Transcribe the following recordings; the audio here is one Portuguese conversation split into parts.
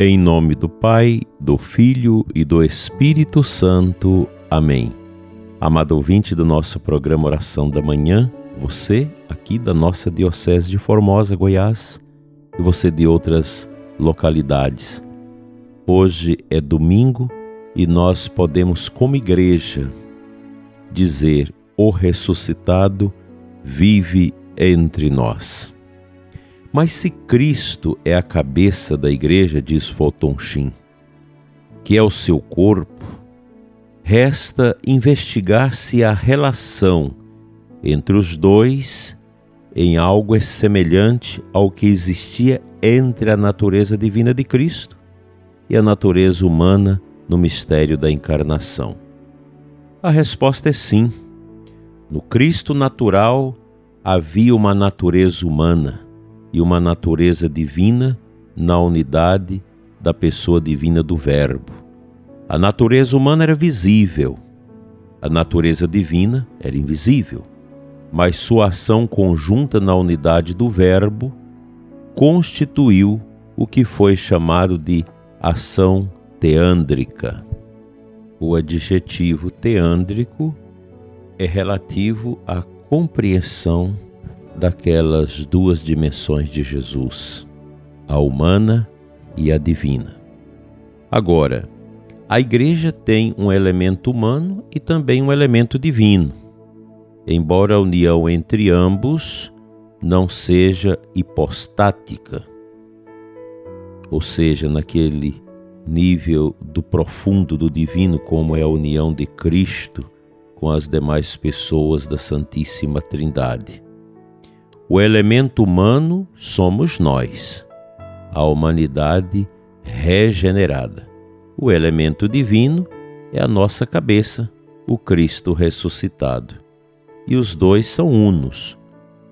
Em nome do Pai, do Filho e do Espírito Santo. Amém. Amado ouvinte do nosso programa Oração da Manhã, você aqui da nossa Diocese de Formosa, Goiás, e você de outras localidades. Hoje é domingo e nós podemos, como igreja, dizer: O ressuscitado vive entre nós. Mas se Cristo é a cabeça da igreja, diz Fulton Sheen, que é o seu corpo, resta investigar se a relação entre os dois em algo é semelhante ao que existia entre a natureza divina de Cristo e a natureza humana no mistério da encarnação. A resposta é sim. No Cristo natural havia uma natureza humana e uma natureza divina na unidade da pessoa divina do Verbo. A natureza humana era visível, a natureza divina era invisível, mas sua ação conjunta na unidade do Verbo constituiu o que foi chamado de ação teândrica. O adjetivo teândrico é relativo à compreensão daquelas duas dimensões de Jesus, a humana e a divina. Agora, a igreja tem um elemento humano e também um elemento divino, embora a união entre ambos não seja hipostática, ou seja, naquele nível do profundo do divino, como é a união de Cristo com as demais pessoas da Santíssima Trindade. O elemento humano somos nós, a humanidade regenerada. O elemento divino é a nossa cabeça, o Cristo ressuscitado. E os dois são unos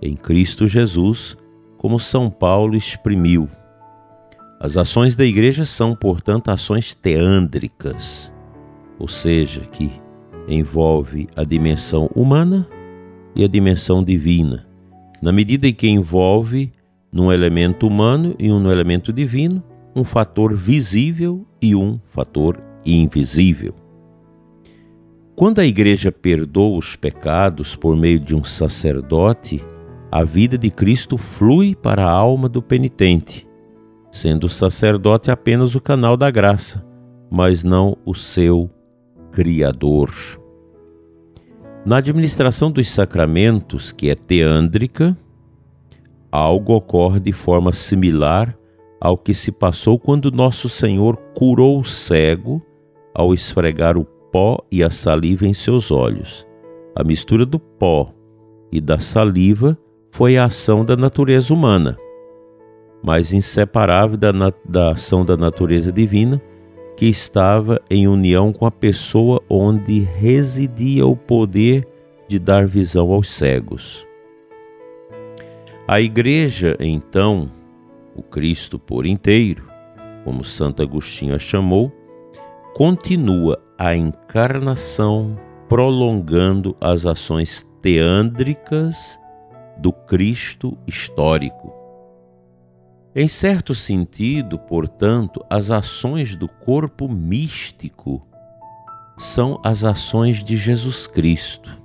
em Cristo Jesus, como São Paulo exprimiu. As ações da igreja são, portanto, ações teândricas, ou seja, que envolve a dimensão humana e a dimensão divina na medida em que envolve num elemento humano e um elemento divino um fator visível e um fator invisível. Quando a igreja perdoa os pecados por meio de um sacerdote, a vida de Cristo flui para a alma do penitente, sendo o sacerdote apenas o canal da graça, mas não o seu Criador. Na administração dos sacramentos, que é teândrica, algo ocorre de forma similar ao que se passou quando nosso Senhor curou o cego ao esfregar o pó e a saliva em seus olhos. A mistura do pó e da saliva foi a ação da natureza humana, mas inseparável da, da ação da natureza divina que estava em união com a pessoa onde residia o poder de dar visão aos cegos. A Igreja, então, o Cristo por inteiro, como Santo Agostinho a chamou, continua a encarnação prolongando as ações teândricas do Cristo histórico. Em certo sentido, portanto, as ações do corpo místico são as ações de Jesus Cristo.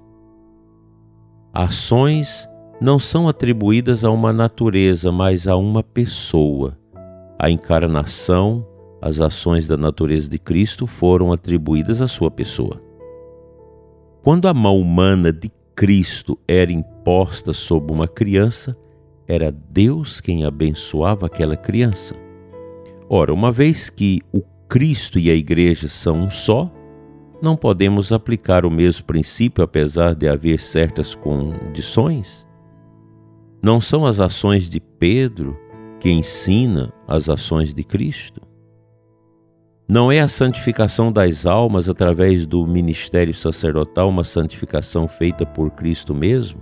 Ações não são atribuídas a uma natureza, mas a uma pessoa. A encarnação, as ações da natureza de Cristo foram atribuídas à sua pessoa. Quando a mão humana de Cristo era imposta sobre uma criança, era Deus quem abençoava aquela criança. Ora, uma vez que o Cristo e a Igreja são um só, não podemos aplicar o mesmo princípio apesar de haver certas condições? Não são as ações de Pedro que ensina as ações de Cristo? Não é a santificação das almas através do ministério sacerdotal uma santificação feita por Cristo mesmo?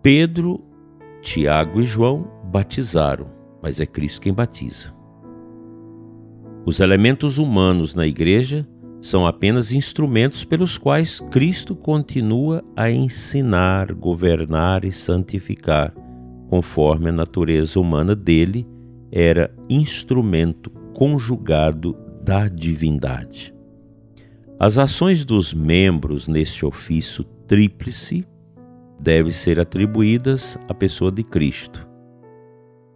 Pedro Tiago e João batizaram, mas é Cristo quem batiza. Os elementos humanos na igreja são apenas instrumentos pelos quais Cristo continua a ensinar, governar e santificar, conforme a natureza humana dele era instrumento conjugado da divindade. As ações dos membros neste ofício tríplice devem ser atribuídas à pessoa de Cristo.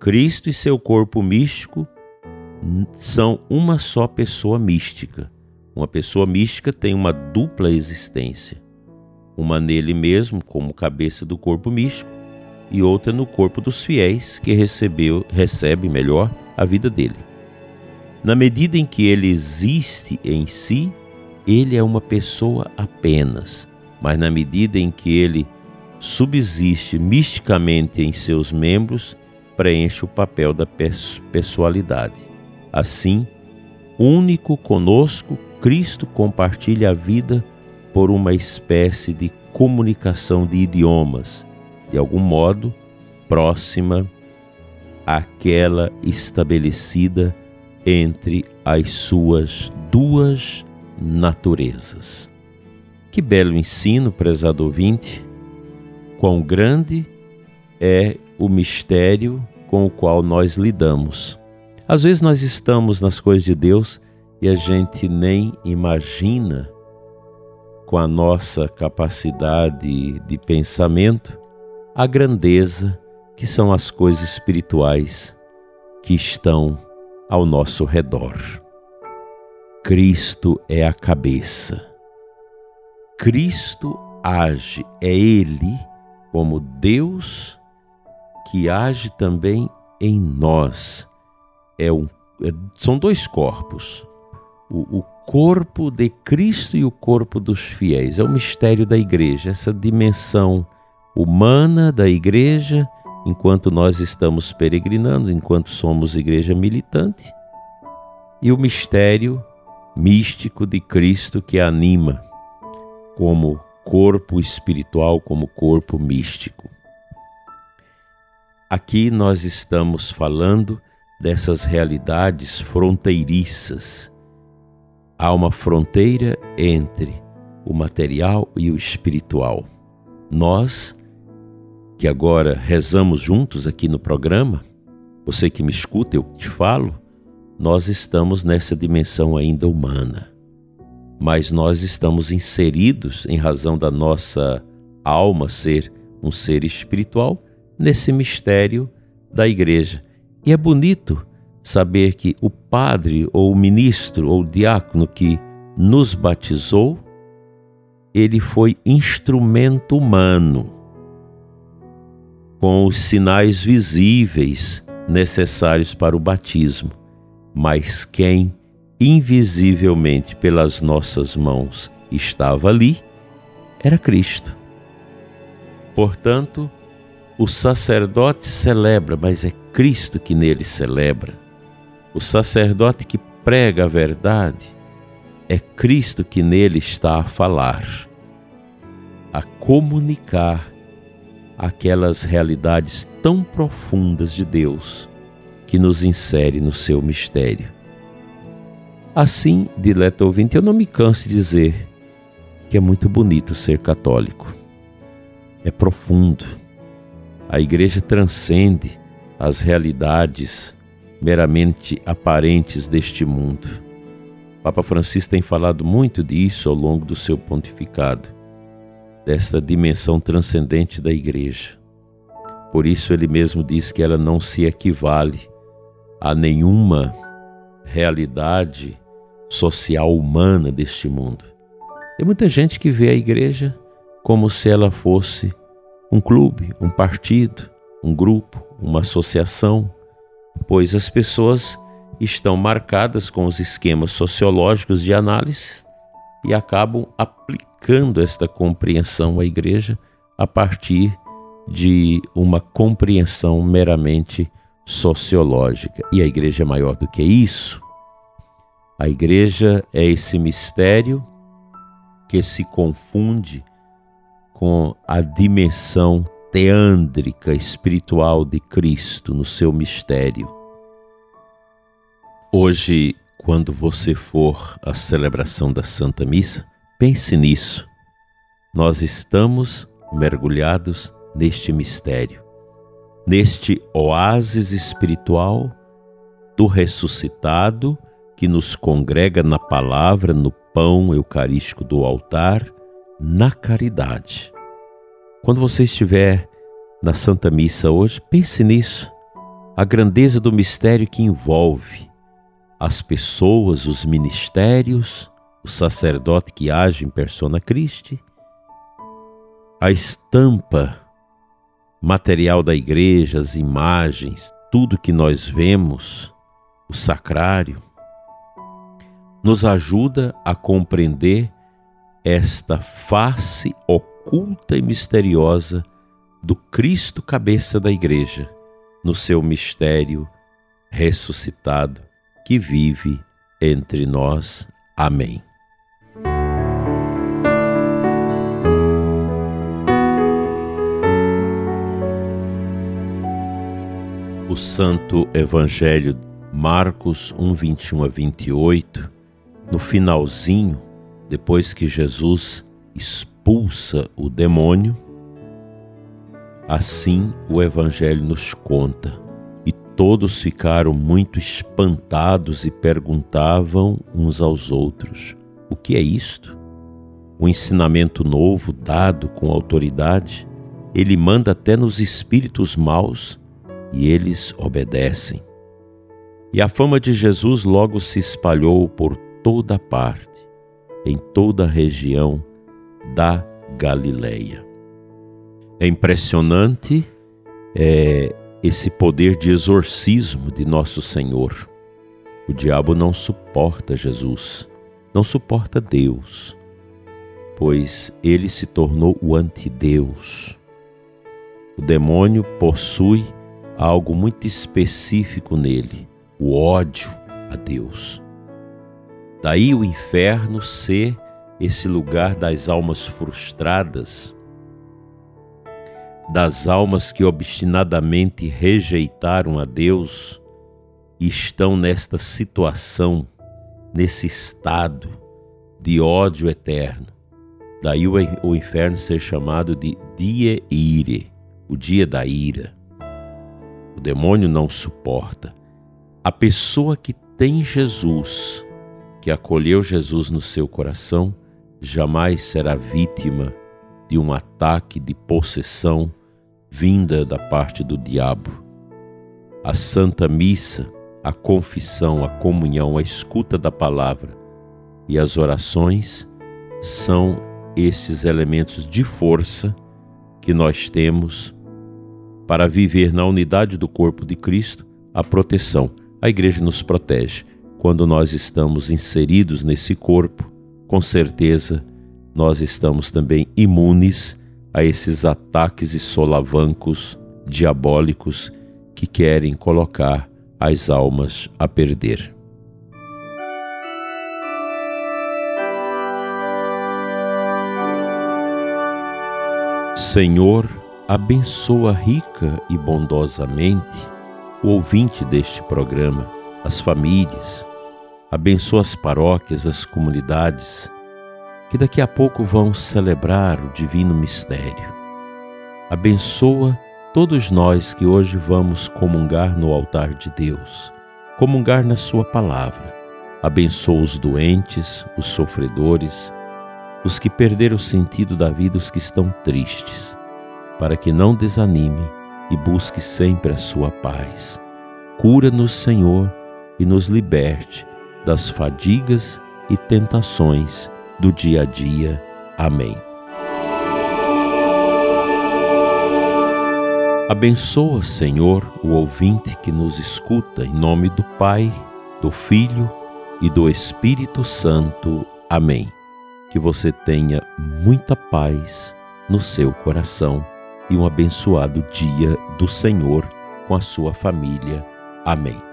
Cristo e seu corpo místico são uma só pessoa mística. Uma pessoa mística tem uma dupla existência, uma nele mesmo como cabeça do corpo místico e outra no corpo dos fiéis que recebeu, recebe melhor a vida dele. Na medida em que ele existe em si, ele é uma pessoa apenas, mas na medida em que ele subsiste misticamente em seus membros, preenche o papel da pessoalidade. Assim, único conosco, Cristo compartilha a vida por uma espécie de comunicação de idiomas, de algum modo próxima àquela estabelecida entre as suas duas naturezas. Que belo ensino, prezado ouvinte! Quão grande é o mistério com o qual nós lidamos. Às vezes nós estamos nas coisas de Deus e a gente nem imagina, com a nossa capacidade de pensamento, a grandeza que são as coisas espirituais que estão ao nosso redor. Cristo é a cabeça. Cristo age, é Ele, como Deus, que age também em nós. É um, é, são dois corpos. O, o corpo de Cristo e o corpo dos fiéis. É o mistério da igreja, essa dimensão humana da igreja, enquanto nós estamos peregrinando, enquanto somos igreja militante, e o mistério místico de Cristo que anima como corpo espiritual, como corpo místico. Aqui nós estamos falando dessas realidades fronteiriças. Há uma fronteira entre o material e o espiritual. Nós, que agora rezamos juntos aqui no programa, você que me escuta, eu te falo, nós estamos nessa dimensão ainda humana, mas nós estamos inseridos, em razão da nossa alma ser um ser espiritual, nesse mistério da igreja. E é bonito saber que o padre ou o ministro ou o diácono que nos batizou, ele foi instrumento humano, com os sinais visíveis necessários para o batismo mas quem invisivelmente pelas nossas mãos estava ali era Cristo. Portanto, o sacerdote celebra, mas é Cristo que nele celebra. O sacerdote que prega a verdade é Cristo que nele está a falar, a comunicar aquelas realidades tão profundas de Deus que nos insere no seu mistério. Assim, dileto ouvinte, eu não me canso de dizer que é muito bonito ser católico. É profundo. A igreja transcende as realidades meramente aparentes deste mundo. Papa Francisco tem falado muito disso ao longo do seu pontificado, desta dimensão transcendente da igreja. Por isso ele mesmo diz que ela não se equivale a nenhuma realidade social humana deste mundo. Tem muita gente que vê a igreja como se ela fosse um clube, um partido, um grupo, uma associação, pois as pessoas estão marcadas com os esquemas sociológicos de análise e acabam aplicando esta compreensão à igreja a partir de uma compreensão meramente sociológica. E a igreja é maior do que isso. A igreja é esse mistério que se confunde com a dimensão teândrica espiritual de Cristo no seu mistério. Hoje, quando você for à celebração da Santa Missa, pense nisso. Nós estamos mergulhados neste mistério neste oásis espiritual do ressuscitado que nos congrega na palavra, no pão eucarístico do altar, na caridade. Quando você estiver na Santa Missa hoje, pense nisso. A grandeza do mistério que envolve as pessoas, os ministérios, o sacerdote que age em persona Christi, a estampa material da igreja, as imagens, tudo que nós vemos, o sacrário, nos ajuda a compreender esta face oculta e misteriosa do Cristo cabeça da igreja, no seu mistério ressuscitado que vive entre nós. Amém. O Santo Evangelho Marcos 1, 21 a 28, no finalzinho, depois que Jesus expulsa o demônio, assim o Evangelho nos conta. E todos ficaram muito espantados e perguntavam uns aos outros: O que é isto? O ensinamento novo dado com autoridade, ele manda até nos espíritos maus e eles obedecem. E a fama de Jesus logo se espalhou por toda parte, em toda a região da Galileia. É impressionante é, esse poder de exorcismo de nosso Senhor. O diabo não suporta Jesus, não suporta Deus, pois ele se tornou o antideus. O demônio possui algo muito específico nele: o ódio a Deus. Daí o inferno ser esse lugar das almas frustradas, das almas que obstinadamente rejeitaram a Deus e estão nesta situação, nesse estado de ódio eterno. Daí o inferno ser chamado de dia ire, o dia da ira. O demônio não suporta. A pessoa que tem Jesus, que acolheu Jesus no seu coração, jamais será vítima de um ataque de possessão vinda da parte do diabo. A Santa Missa, a confissão, a comunhão, a escuta da palavra e as orações são estes elementos de força que nós temos para viver na unidade do corpo de Cristo a proteção. A igreja nos protege. Quando nós estamos inseridos nesse corpo, com certeza nós estamos também imunes a esses ataques e solavancos diabólicos que querem colocar as almas a perder. Senhor, abençoa rica e bondosamente o ouvinte deste programa, as famílias, abençoa as paróquias, as comunidades, que daqui a pouco vão celebrar o divino mistério. Abençoa todos nós que hoje vamos comungar no altar de Deus, comungar na Sua palavra. Abençoa os doentes, os sofredores, os que perderam o sentido da vida, os que estão tristes para que não desanime e busque sempre a sua paz. Cura-nos, Senhor, e nos liberte das fadigas e tentações do dia a dia. Amém. Abençoa, Senhor, o ouvinte que nos escuta, em nome do Pai, do Filho e do Espírito Santo. Amém. Que você tenha muita paz no seu coração e um abençoado dia do Senhor com a sua família. Amém.